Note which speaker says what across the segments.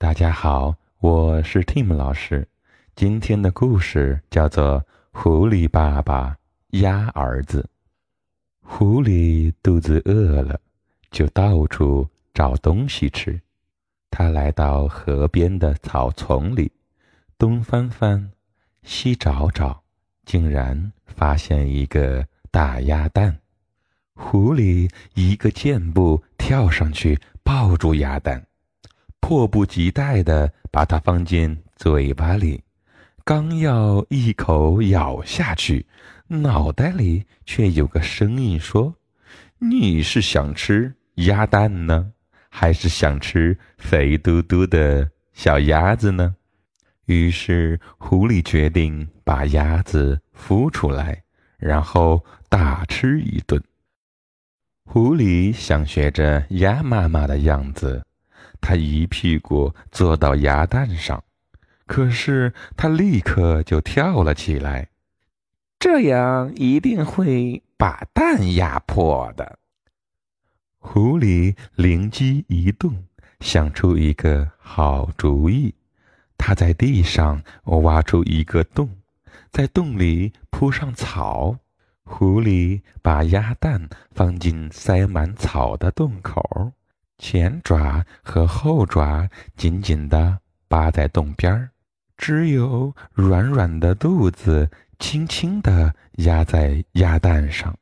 Speaker 1: 大家好，我是 Tim 老师。今天的故事叫做《狐狸爸爸鸭儿子》。狐狸肚子饿了，就到处找东西吃。他来到河边的草丛里，东翻翻，西找找，竟然发现一个大鸭蛋。狐狸一个箭步跳上去，抱住鸭蛋，迫不及待地把它放进嘴巴里。刚要一口咬下去，脑袋里却有个声音说：“你是想吃鸭蛋呢，还是想吃肥嘟嘟的小鸭子呢？”于是，狐狸决定把鸭子孵出来，然后大吃一顿。狐狸想学着鸭妈妈的样子，它一屁股坐到鸭蛋上，可是它立刻就跳了起来，这样一定会把蛋压破的。狐狸灵机一动，想出一个好主意，它在地上挖出一个洞，在洞里铺上草。狐狸把鸭蛋放进塞满草的洞口，前爪和后爪紧紧地扒在洞边儿，只有软软的肚子轻轻地压在鸭蛋上。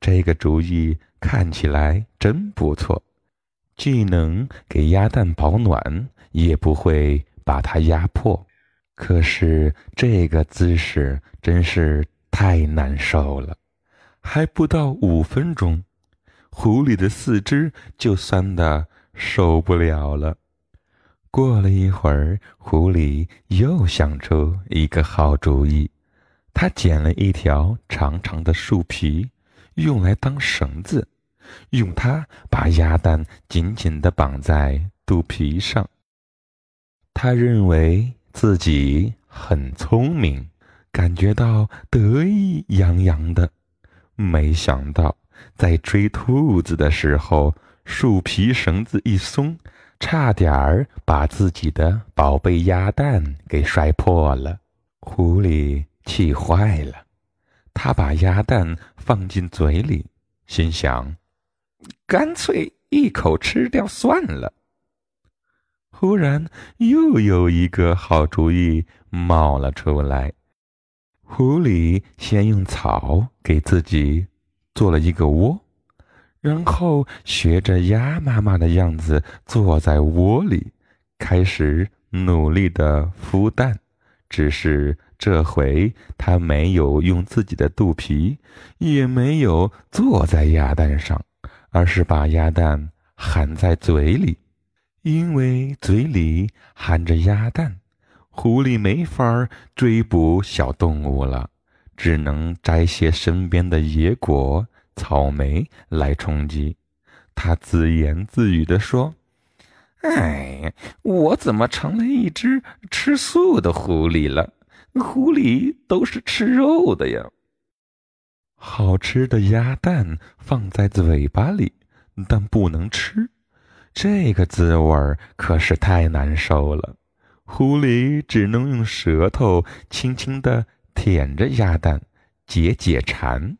Speaker 1: 这个主意看起来真不错，既能给鸭蛋保暖，也不会把它压破。可是这个姿势真是太难受了。还不到五分钟，狐狸的四肢就酸得受不了了。过了一会儿，狐狸又想出一个好主意，他捡了一条长长的树皮，用来当绳子，用它把鸭蛋紧紧地绑在肚皮上。他认为自己很聪明，感觉到得意洋洋的。没想到，在追兔子的时候，树皮绳子一松，差点儿把自己的宝贝鸭蛋给摔破了。狐狸气坏了，他把鸭蛋放进嘴里，心想：干脆一口吃掉算了。忽然，又有一个好主意冒了出来。狐狸先用草给自己做了一个窝，然后学着鸭妈妈的样子坐在窝里，开始努力的孵蛋。只是这回它没有用自己的肚皮，也没有坐在鸭蛋上，而是把鸭蛋含在嘴里，因为嘴里含着鸭蛋。狐狸没法追捕小动物了，只能摘些身边的野果、草莓来充饥。他自言自语地说：“哎，我怎么成了一只吃素的狐狸了？狐狸都是吃肉的呀！”好吃的鸭蛋放在嘴巴里，但不能吃，这个滋味可是太难受了。狐狸只能用舌头轻轻地舔着鸭蛋，解解馋。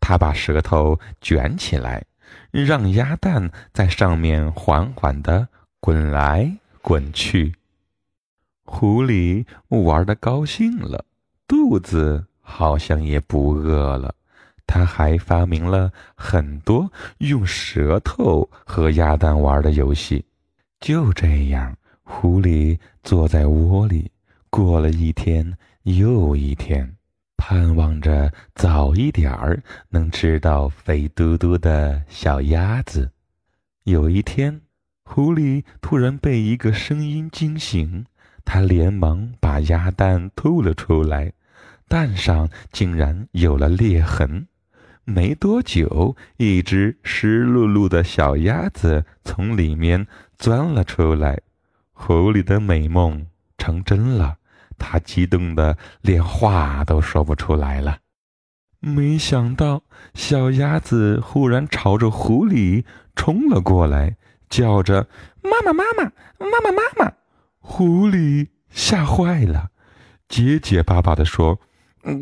Speaker 1: 他把舌头卷起来，让鸭蛋在上面缓缓地滚来滚去。狐狸玩的高兴了，肚子好像也不饿了。他还发明了很多用舌头和鸭蛋玩的游戏。就这样。狐狸坐在窝里，过了一天又一天，盼望着早一点儿能吃到肥嘟嘟的小鸭子。有一天，狐狸突然被一个声音惊醒，他连忙把鸭蛋吐了出来，蛋上竟然有了裂痕。没多久，一只湿漉漉的小鸭子从里面钻了出来。狐狸的美梦成真了，他激动的连话都说不出来了。没想到，小鸭子忽然朝着狐狸冲了过来，叫着：“妈妈，妈妈，妈妈，妈妈！”狐狸吓坏了，结结巴巴的说：“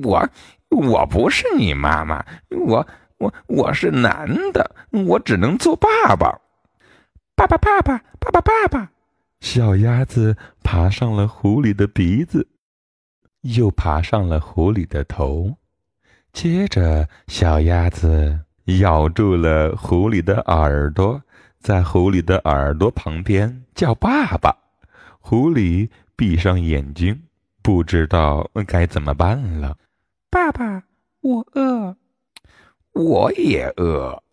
Speaker 2: 我我不是你妈妈，我我我是男的，我只能做爸爸。”
Speaker 3: 爸爸，爸爸，爸爸，爸爸！
Speaker 1: 小鸭子爬上了狐狸的鼻子，又爬上了狐狸的头，接着小鸭子咬住了狐狸的耳朵，在狐狸的耳朵旁边叫爸爸。狐狸闭上眼睛，不知道该怎么办了。
Speaker 3: 爸爸，我饿，
Speaker 2: 我也饿。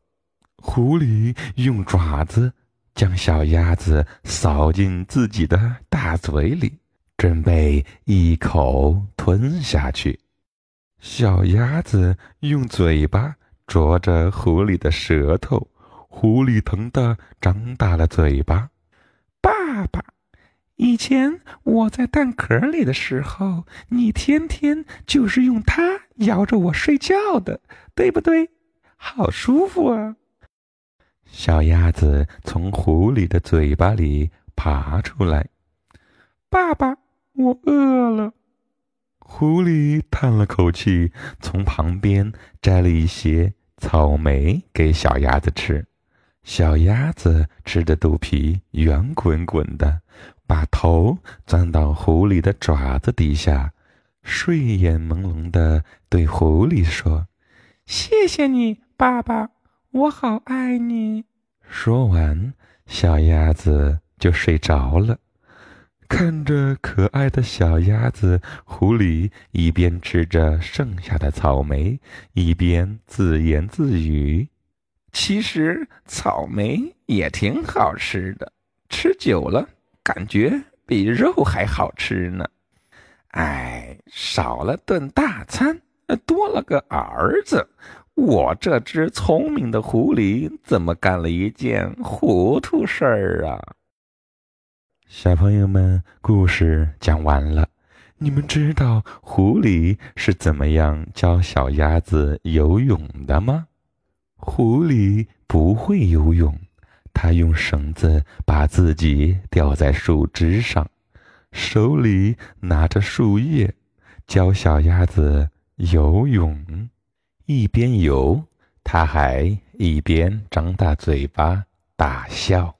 Speaker 1: 狐狸用爪子。将小鸭子扫进自己的大嘴里，准备一口吞下去。小鸭子用嘴巴啄着狐狸的舌头，狐狸疼得张大了嘴巴。
Speaker 3: 爸爸，以前我在蛋壳里的时候，你天天就是用它咬着我睡觉的，对不对？好舒服啊！
Speaker 1: 小鸭子从狐狸的嘴巴里爬出来。
Speaker 3: 爸爸，我饿了。
Speaker 1: 狐狸叹了口气，从旁边摘了一些草莓给小鸭子吃。小鸭子吃的肚皮圆滚滚的，把头钻到狐狸的爪子底下，睡眼朦胧的对狐狸说：“
Speaker 3: 谢谢你，爸爸。”我好爱你。
Speaker 1: 说完，小鸭子就睡着了。看着可爱的小鸭子，狐狸一边吃着剩下的草莓，一边自言自语：“
Speaker 2: 其实草莓也挺好吃的，吃久了感觉比肉还好吃呢。哎，少了顿大餐，多了个儿子。”我这只聪明的狐狸怎么干了一件糊涂事儿啊？
Speaker 1: 小朋友们，故事讲完了。你们知道狐狸是怎么样教小鸭子游泳的吗？狐狸不会游泳，它用绳子把自己吊在树枝上，手里拿着树叶，教小鸭子游泳。一边游，他还一边张大嘴巴大笑。